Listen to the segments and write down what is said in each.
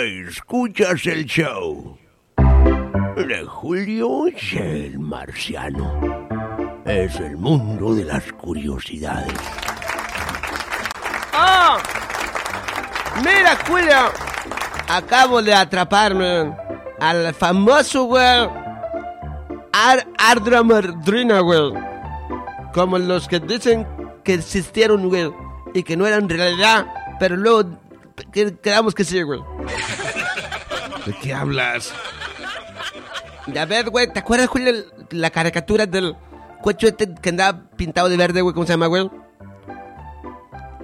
Escuchas el show de Julio el Marciano. Es el mundo de las curiosidades. ¡Ah! Mira, Julio. Acabo de atraparme al famoso, güey. Ar Ardra güey. Como los que dicen que existieron, güey. Y que no eran realidad. Pero luego quedamos que sí, güey. ¿De qué hablas? A ver, güey, ¿te acuerdas, Julio, la caricatura del coche este que andaba pintado de verde, güey? ¿Cómo se llama, güey?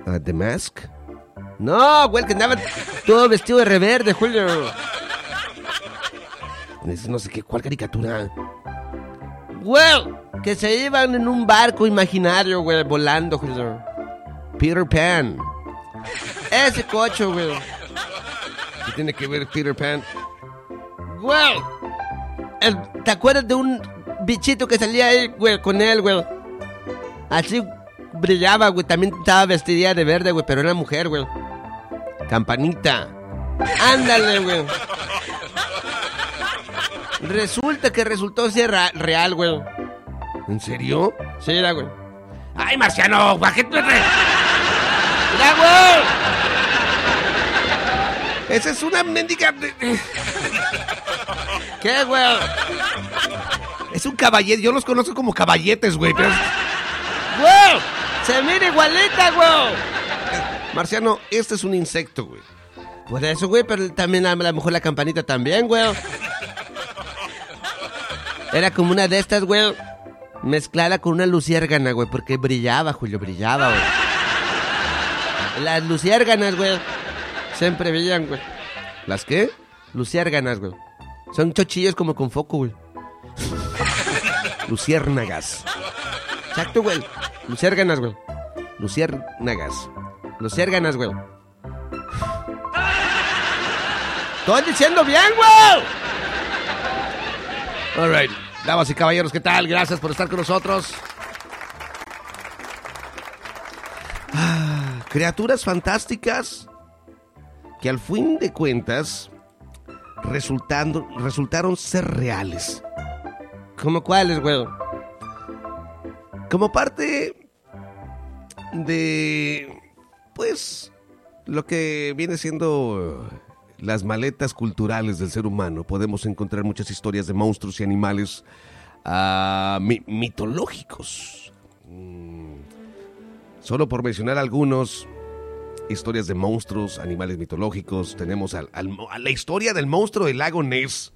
Ah, ¿The Mask? No, güey, que andaba todo vestido de reverde, Julio. Es no sé qué, ¿cuál caricatura? Güey, que se iban en un barco imaginario, güey, volando, Julio. Peter Pan. Ese coche, güey. ¿Qué tiene que ver Peter Pan? Güey. el- ¿Te acuerdas de un bichito que salía ahí, güey, con él, güey? Así brillaba, güey. También estaba vestida de verde, güey, pero era mujer, güey. Campanita. Ándale, güey. Resulta que resultó ser real, güey. ¿En serio? Sí, era, güey. ¡Ay, Marciano! ¿Para qué tú eres? ¡Mira, güey! Esa es una mendiga. ¿Qué, güey? Es un caballete. Yo los conozco como caballetes, güey. Pero... ¡Güey! ¡Se mira igualita, güey! Marciano, este es un insecto, güey. Por eso, güey, pero también a lo mejor la campanita también, güey. Era como una de estas, güey. Mezclada con una luciérgana, güey, porque brillaba, Julio, brillaba, güey. Las luciérganas, güey. Siempre brillan, güey. ¿Las qué? Luciérganas, güey. Son chochillos como con foco, güey. Luciérnagas. Exacto, güey. Luciérganas, güey. Luciérnagas. Luciérganas, güey. Estoy diciendo bien, güey. All right. Damas y caballeros, ¿qué tal? Gracias por estar con nosotros. Ah, criaturas fantásticas que al fin de cuentas resultando, resultaron ser reales. ¿Cómo cuáles, güey? Como parte de, pues, lo que viene siendo las maletas culturales del ser humano, podemos encontrar muchas historias de monstruos y animales ah, mi- mitológicos. Mm, Solo por mencionar algunos, historias de monstruos, animales mitológicos, tenemos al- a la historia del monstruo del lago Ness.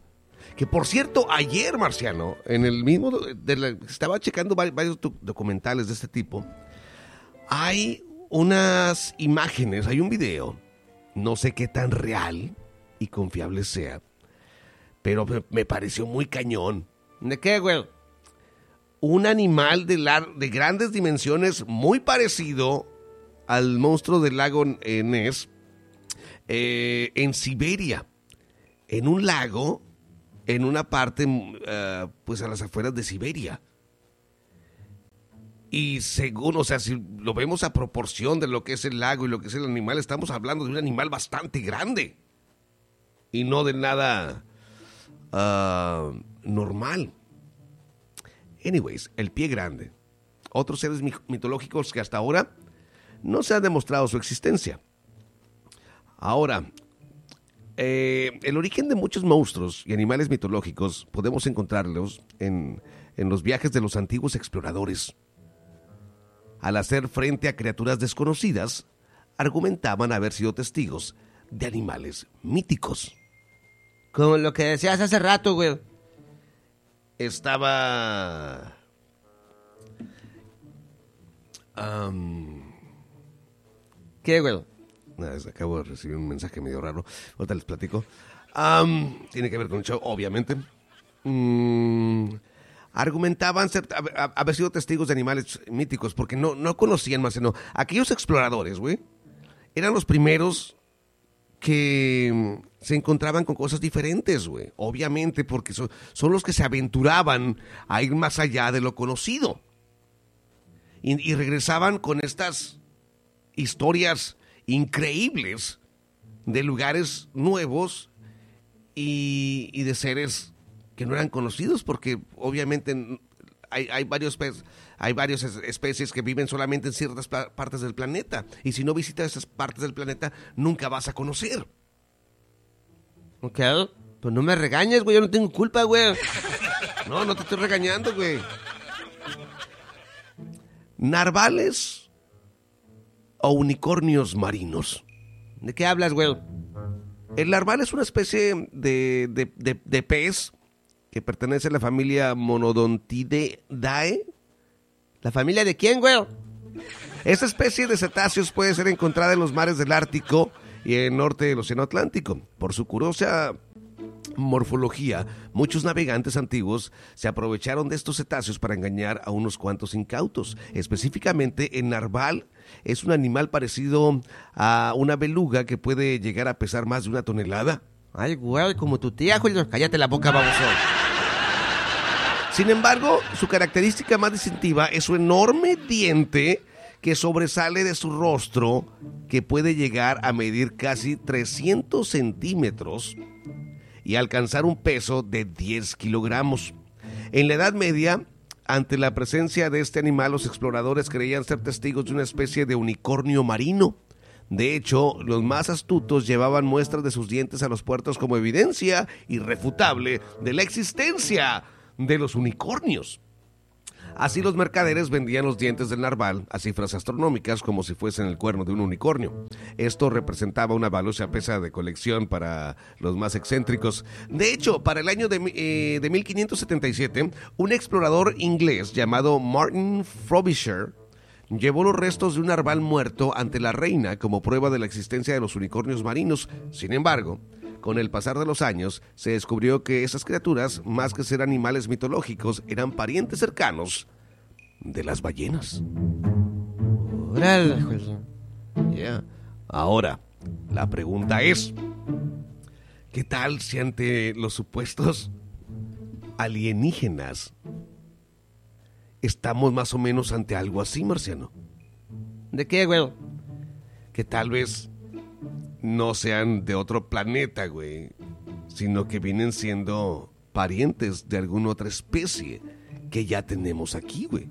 Que por cierto, ayer, Marciano, en el mismo. estaba checando vari- varios doc- documentales de este tipo. Hay unas imágenes, hay un video. No sé qué tan real y confiable sea. Pero me, pareció muy cañón. ¿De qué, güey? Un animal de, de grandes dimensiones, muy parecido al monstruo del lago eh, Ness, eh, en Siberia. En un lago en una parte, mm, eh, pues a las afueras de Siberia. Y según, o sea, si lo vemos a proporción de lo que es el lago y lo que es el animal, estamos hablando de un animal bastante grande. Y no de nada ah, normal. Anyways, el pie grande. Otros seres mi- mitológicos que hasta ahora no se ha demostrado su existencia. Ahora, eh, el origen de muchos monstruos y animales mitológicos podemos encontrarlos en, en los viajes de los antiguos exploradores. Al hacer frente a criaturas desconocidas, argumentaban haber sido testigos de animales míticos. Como lo que decías hace rato, güey. Estaba... ¿Qué, güey? Ah, Acabo de recibir un mensaje medio raro. Ahorita les platico. Tiene que ver con el show, obviamente. Mm, argumentaban haber sido testigos de animales míticos porque no, no conocían más. No. Aquellos exploradores, güey, eran los primeros que se encontraban con cosas diferentes, güey. Obviamente, porque son, son los que se aventuraban a ir más allá de lo conocido. Y regresaban con estas historias increíbles de lugares nuevos y, y de seres que no eran conocidos, porque obviamente hay, hay varios hay varias es- especies que viven solamente en ciertas pa- partes del planeta. Y si no visitas esas partes del planeta, nunca vas a conocer. ¿Ok? Pues no me regañes, güey. Yo no tengo culpa, güey. No, no te estoy regañando, güey. Narvales o unicornios marinos. ¿De qué hablas, güey? El narval es una especie de, de- de- de pez que pertenece a la familia Monodontidae. ¿La familia de quién, güey? Esta especie de cetáceos puede ser encontrada en los mares del Ártico y el norte del Océano Atlántico. Por su curiosa morfología, muchos navegantes antiguos se aprovecharon de estos cetáceos para engañar a unos cuantos incautos. Específicamente, el narval es un animal parecido a una beluga que puede llegar a pesar más de una tonelada. Ay, güey, como tu tía, Julio. Cállate la boca, baboso. Sin embargo, su característica más distintiva es su enorme diente que sobresale de su rostro, que puede llegar a medir casi 300 centímetros y alcanzar un peso de 10 kilogramos. En la Edad Media, ante la presencia de este animal, los exploradores creían ser testigos de una especie de unicornio marino. De hecho, los más astutos llevaban muestras de sus dientes a los puertos como evidencia irrefutable de la existencia de los unicornios. Así los mercaderes vendían los dientes del narval a cifras astronómicas como si fuesen el cuerno de un unicornio. Esto representaba una valiosa pieza de colección para los más excéntricos. De hecho, para el año de, eh, de 1577, un explorador inglés llamado Martin Frobisher llevó los restos de un narval muerto ante la reina como prueba de la existencia de los unicornios marinos. Sin embargo, con el pasar de los años, se descubrió que esas criaturas, más que ser animales mitológicos, eran parientes cercanos de las ballenas. Yeah. Ahora, la pregunta es, ¿qué tal si ante los supuestos alienígenas estamos más o menos ante algo así, Marciano? ¿De qué, güey? que tal vez no sean de otro planeta, güey, sino que vienen siendo parientes de alguna otra especie que ya tenemos aquí, güey.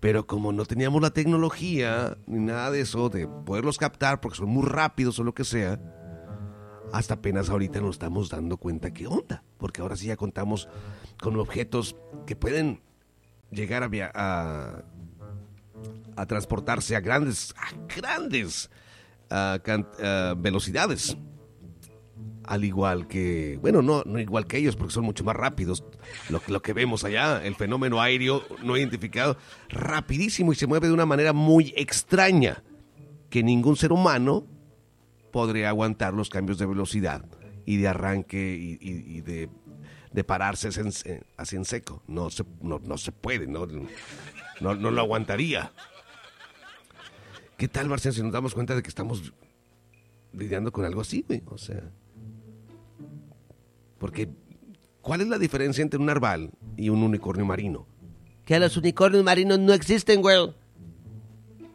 Pero como no teníamos la tecnología ni nada de eso, de poderlos captar porque son muy rápidos o lo que sea, hasta apenas ahorita nos estamos dando cuenta qué onda. Porque ahora sí ya contamos con objetos que pueden llegar a, a, a transportarse a grandes, a grandes can- ah, velocidades. Al igual que, bueno, no, no igual que ellos, porque son mucho más rápidos. Lo, que- lo que vemos allá, el fenómeno aéreo no identificado, rapidísimo y se mueve de una manera muy extraña, que ningún ser humano podría aguantar los cambios de velocidad y de arranque y, y- y de, de pararse así en, así en seco. No se, no, no se puede, no, no, no lo aguantaría. ¿Qué tal, Marciano, si nos damos cuenta de que estamos lidiando con algo así, güey? O sea. Porque, ¿cuál es la diferencia entre un narval y un unicornio marino? Que los unicornios marinos no existen, güey.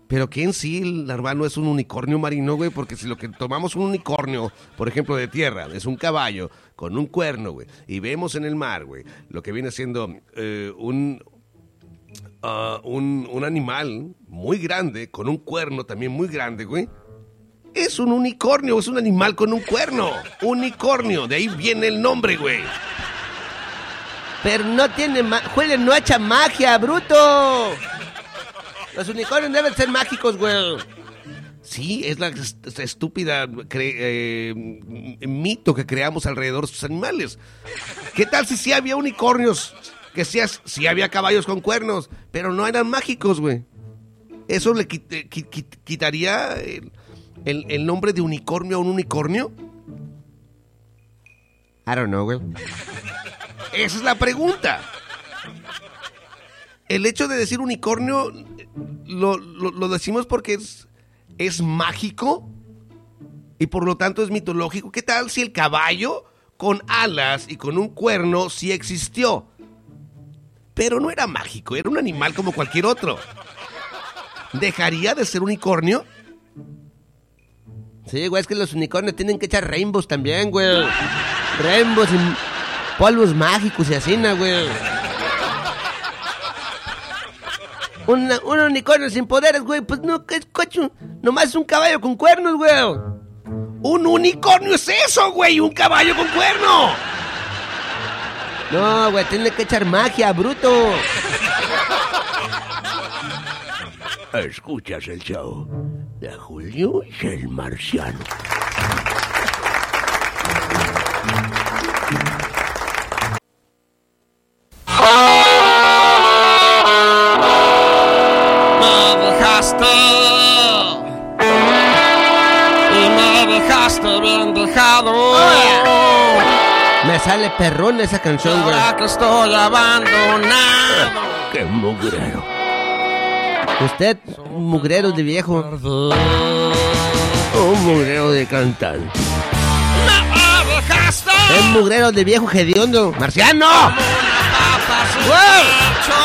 Pero que en sí el narval no es un unicornio marino, güey, porque si lo que tomamos un unicornio, por ejemplo, de tierra, es un caballo con un cuerno, güey, y vemos en el mar, güey, lo que viene siendo eh, un, ah, un, un animal muy grande, con un cuerno también muy grande, güey, es un unicornio, es un animal con un cuerno. Unicornio, de ahí viene el nombre, güey. Pero no tiene Julio, no echa magia, bruto. Los unicornios deben ser mágicos, güey. Sí, es la est- estúpida eh, mito que creamos alrededor de estos animales. ¿Qué tal si sí había unicornios? Que sí, sí había caballos con cuernos, pero no eran mágicos, güey. Eso le quit- eh, qui- qui- quitaría el- el, el nombre de unicornio a un unicornio? I don't know, güey. Esa es la pregunta. El hecho de decir unicornio lo, lo- lo decimos porque es, es mágico y por lo tanto es mitológico. ¿Qué tal si el caballo con alas y con un cuerno sí existió? Pero no era mágico, era un animal como cualquier otro. ¿Dejaría de ser unicornio? Sí, güey, es que los unicornios tienen que echar rainbows también, güey. Rainbows y polvos mágicos y así, ¿no, güey? Un, un unicornio sin poderes, güey, pues no, ¿qué es cocho? Nomás es un caballo con cuernos, güey. ¡Un unicornio es eso, güey! ¡Un caballo con cuerno! No, güey, tiene que echar magia, bruto. Escuchas el show de Julio y el Marciano. Sale perrón esa canción, güey. Ahora que estoy abandonado. ¡Qué mugrero! Usted, mugrero de viejo. Un mugrero de cantante. Es mugrero de viejo hediondo. ¡Marciano! ¡Güey! pecho,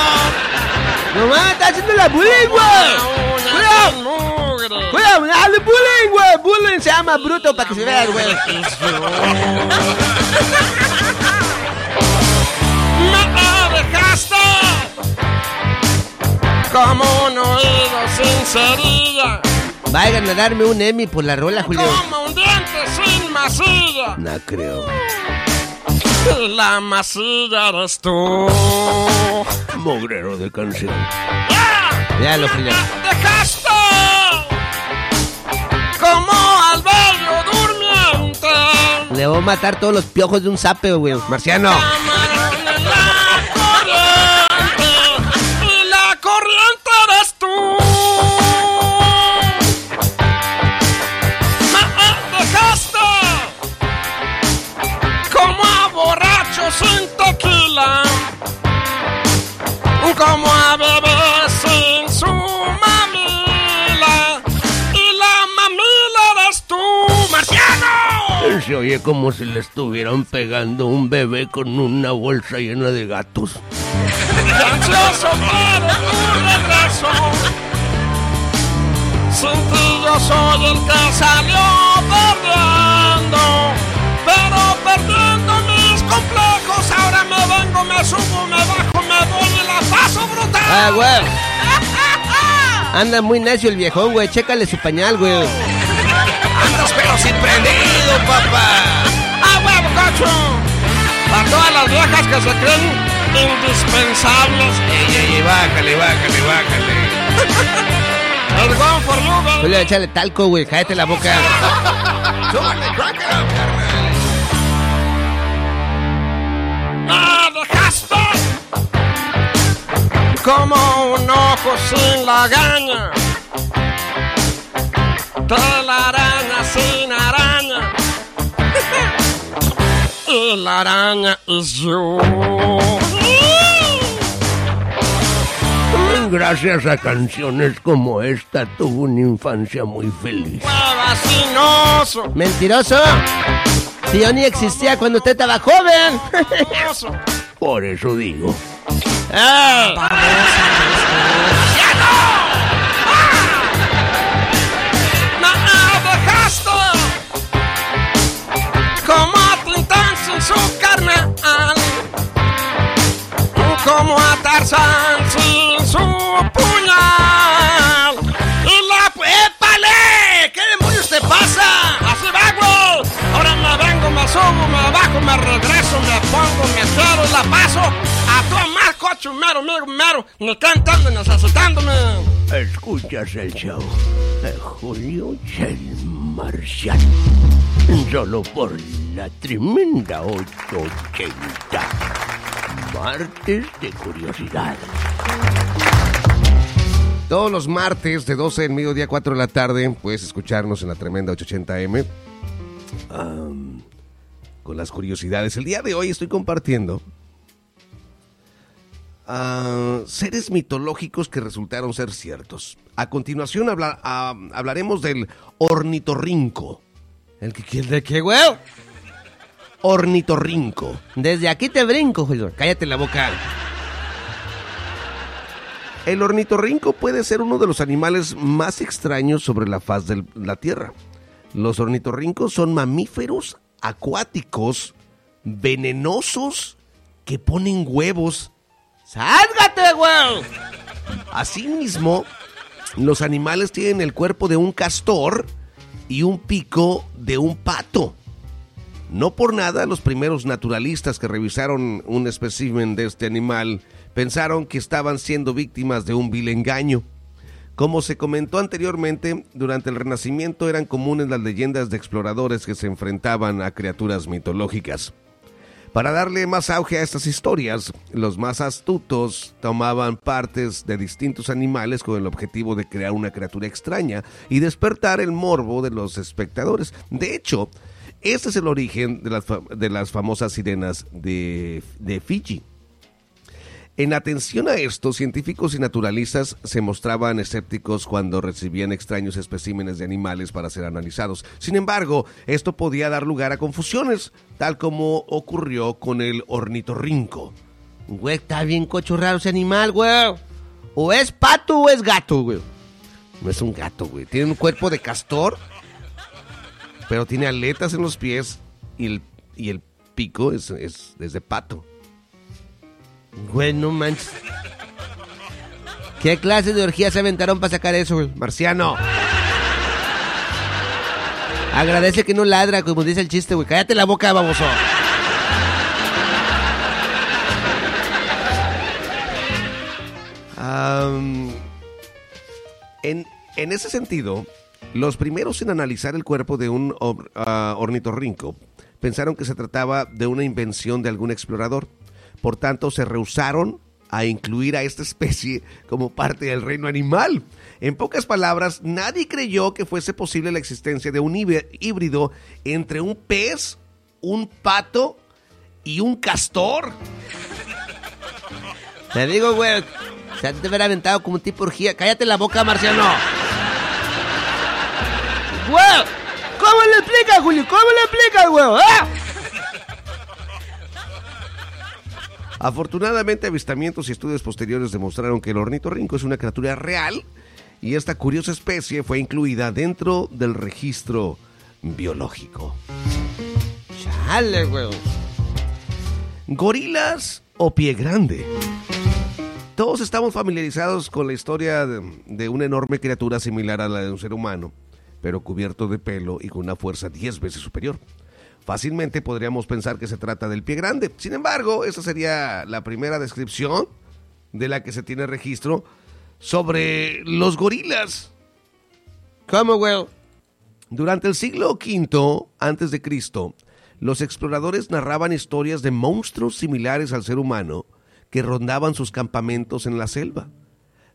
¡No mames, está haciendo la bullying, güey! ¡Cuidado! ¡Cuidado! ¡Hazle bullying, güey! ¡Bullying se llama bruto para que se vea, güey! Me dejaste como un oído sin cerilla, Vayan a darme un Emmy por la rola, Julio. como un diente sin masilla. No creo. La masilla eres tú. Mugrero de canción. Ya lo Julio. A matar todos los piojos de un zape, güey. Marciano. Camarón Se oye como si le estuvieran pegando un bebé con una bolsa llena de gatos. Sin ti yo soy el que salió perdiendo. Pero perdiendo mis complejos, ahora me vengo, me subo, me bajo, me voy y la paso brutal. Ah, güey. Anda muy necio el viejón, güey. Chécale su pañal, güey. ¡Andas pero sin papá! ¡Ah, huevo, cocho! Para todas las viejas que se creen indispensables. ¡Ey, ey! ¡Bájale, bájale, bájale! El gone for you, baby. Julio, échale talco, güey. Cállate la boca. ¡Súbale, crack it up, carnal! me dejaste como un ojo sin lagaña, telaraña sin araña, la araña yo. Gracias a canciones como esta tuvo una infancia muy feliz. Hueva sin oso, Mentiroso. Si yo ni existía cuando usted estaba joven. Por eso digo. Me carnal, como a Tarzán sin su puñal. Y la ¡Épale! ¿Qué demonios te pasa? Así va, güey. Ahora me vengo, me subo, me bajo, me regreso, me pongo, me y la paso a tu más cocho, mero, mero, mero, ni cantando, ni necesitándome. Escuchas el show de Julio el Marciano. Solo por la tremenda 880. Martes de curiosidad. Todos los martes de 12 del mediodía a 4 de la tarde puedes escucharnos en la tremenda 880M. am, con las curiosidades. El día de hoy estoy compartiendo ah, seres mitológicos que resultaron ser ciertos. A continuación habla- ah, hablaremos del ornitorrinco. ¿El que quiere de qué, güey? Ornitorrinco. Desde aquí te brinco, güey. Cállate la boca. El ornitorrinco puede ser uno de los animales más extraños sobre la faz de la Tierra. Los ornitorrincos son mamíferos acuáticos, venenosos, que ponen huevos. ¡Sálgate, güey! Asimismo, los animales tienen el cuerpo de un castor y un pico de un pato. No por nada los primeros naturalistas que revisaron un espécimen de este animal pensaron que estaban siendo víctimas de un vil engaño. Como se comentó anteriormente, durante el Renacimiento eran comunes las leyendas de exploradores que se enfrentaban a criaturas mitológicas. Para darle más auge a estas historias, los más astutos tomaban partes de distintos animales con el objetivo de crear una criatura extraña y despertar el morbo de los espectadores. De hecho, este es el origen de las, de las famosas sirenas de, de Fiji. En atención a esto, científicos y naturalistas se mostraban escépticos cuando recibían extraños especímenes de animales para ser analizados. Sin embargo, esto podía dar lugar a confusiones, tal como ocurrió con el ornitorrinco. Güey, está bien cochorrado ese animal, güey. O es pato o es gato, güey. No es un gato, güey. Tiene un cuerpo de castor, pero tiene aletas en los pies y el, y el pico es, es, es de pato. Güey, no manches. ¿Qué clase de orgía se aventaron para sacar eso, güey? Marciano. Agradece que no ladra, como dice el chiste, güey. Cállate la boca, baboso. Am, en, en ese sentido, los primeros en analizar el cuerpo de un or- ah, ornitorrinco pensaron que se trataba de una invención de algún explorador. Por tanto, se rehusaron a incluir a esta especie como parte del reino animal. En pocas palabras, nadie creyó que fuese posible la existencia de un híbrido entre un pez, un pato y un castor. Te digo, güey. Se han de haber aventado como un tipo orgía. Cállate la boca, Marciano. Güey. ¿Cómo le explicas, Julio? ¿Cómo le explicas, güey? ¡Ah! Afortunadamente, avistamientos y estudios posteriores demostraron que el ornitorrinco es una criatura real y esta curiosa especie fue incluida dentro del registro biológico. Chale, güey. Gorilas o pie grande. Todos estamos familiarizados con la historia de, de una enorme criatura similar a la de un ser humano, pero cubierto de pelo y con una fuerza 10 veces superior. Fácilmente podríamos pensar que se trata del pie grande. Sin embargo, esta sería la primera descripción de la que se tiene registro sobre los gorilas. ¿Cómo, güey? Durante el siglo V antes de Cristo, los exploradores narraban historias de monstruos similares al ser humano que rondaban sus campamentos en la selva.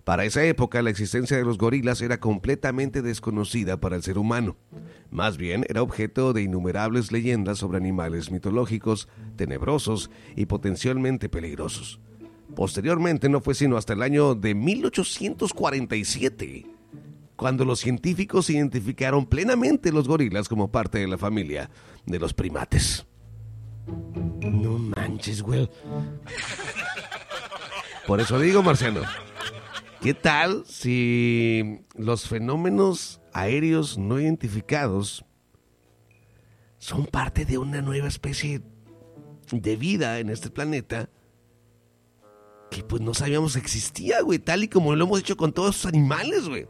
Para esa época, la existencia de los gorilas era completamente desconocida para el ser humano. Más bien, era objeto de innumerables leyendas sobre animales mitológicos, tenebrosos y potencialmente peligrosos. Posteriormente, no fue sino hasta el año de 1847 cuando los científicos identificaron plenamente los gorilas como parte de la familia de los primates. No manches, güey. Por eso digo, Marciano, ¿qué tal si los fenómenos aéreos no identificados son parte de una nueva especie de vida en este planeta que pues no sabíamos existía, güey, tal y como lo hemos hecho con todos esos animales, güey?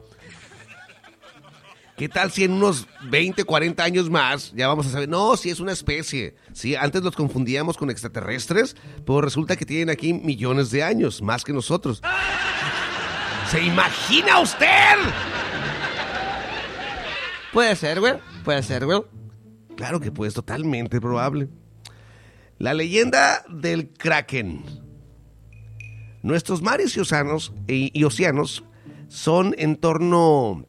¿Qué tal si en unos 20, 40 años más ya vamos a saber? No, si es una especie. Sí, antes los confundíamos con extraterrestres, pero resulta que tienen aquí millones de años, más que nosotros. ¿Se imagina usted? Puede ser, güey. Puede ser, güey. Claro que pues, totalmente probable. La leyenda del Kraken. Nuestros mares y océanos, y, y océanos son entorno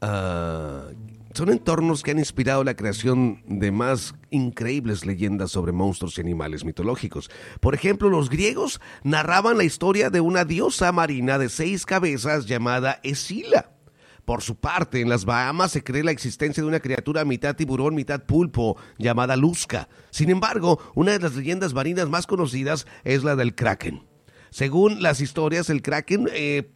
ah, son entornos que han inspirado la creación de más increíbles leyendas sobre monstruos y animales mitológicos. Por ejemplo, los griegos narraban la historia de una diosa marina de seis cabezas llamada Escila. Por su parte, en las Bahamas se cree la existencia de una criatura mitad tiburón, mitad pulpo, llamada Lusca. Sin embargo, una de las leyendas marinas más conocidas es la del Kraken. Según las historias, el Kraken eh,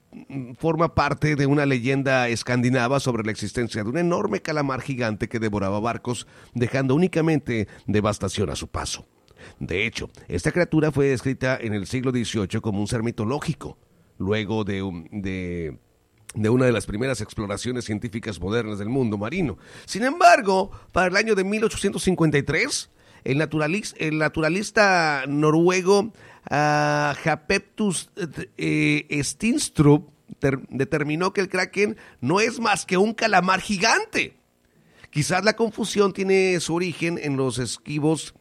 forma parte de una leyenda escandinava sobre la existencia de un enorme calamar gigante que devoraba barcos, dejando únicamente devastación a su paso. De hecho, esta criatura fue descrita en el siglo XVIII como un ser mitológico. Luego de, de una de las primeras exploraciones científicas modernas del mundo marino. Sin embargo, para el año de 1853, el, el naturalista noruego uh, Japeptus eh, Stinstrup determinó que el kraken no es más que un calamar gigante. Quizás la confusión tiene su origen en los esquivos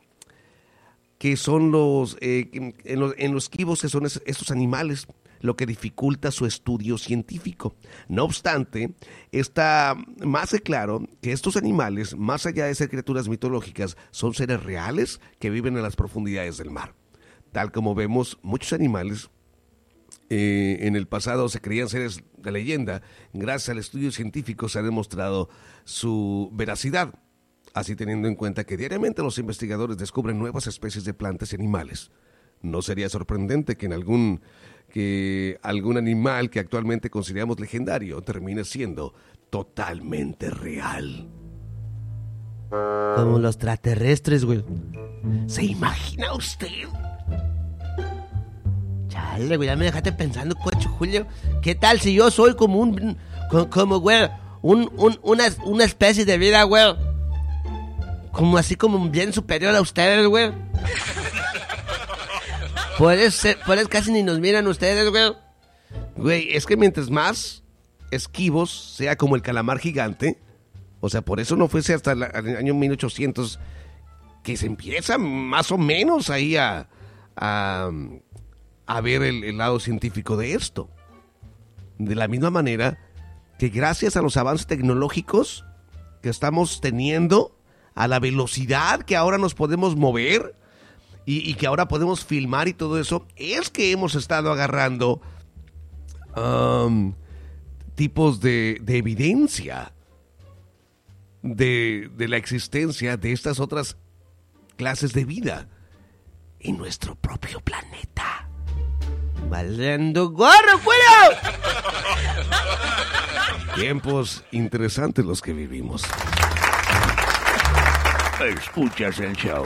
que son los, eh, en los, en los esquivos que son estos animales lo que dificulta su estudio científico. No obstante, está más claro que estos animales, más allá de ser criaturas mitológicas, son seres reales que viven en las profundidades del mar. Tal como vemos, muchos animales eh, en el pasado se creían seres de leyenda, gracias al estudio científico se ha demostrado su veracidad. Así teniendo en cuenta que diariamente los investigadores descubren nuevas especies de plantas y animales. No sería sorprendente que en algún que algún animal que actualmente consideramos legendario termine siendo totalmente real. Como los extraterrestres, güey. ¿Se imagina usted? Chale, güey, ya me dejaste pensando, coche, Julio. ¿Qué tal si yo soy como un. como, güey, un, un, una, una especie de vida, güey? Como así como bien superior a ustedes, güey. Puedes ser, puedes casi ni nos miran ustedes, güey. Güey, es que mientras más esquivos sea como el calamar gigante, o sea, por eso no fuese hasta el año 1800 que se empieza más o menos ahí a, a, ver el lado científico de esto. De la misma manera que gracias a los avances tecnológicos que estamos teniendo, a la velocidad que ahora nos podemos mover, y, que ahora podemos filmar y todo eso, es que hemos estado agarrando um, tipos de, evidencia de, la existencia de estas otras clases de vida en nuestro propio planeta. Valiendo gorro, fuera. Tiempos interesantes los que vivimos. Escuchas el show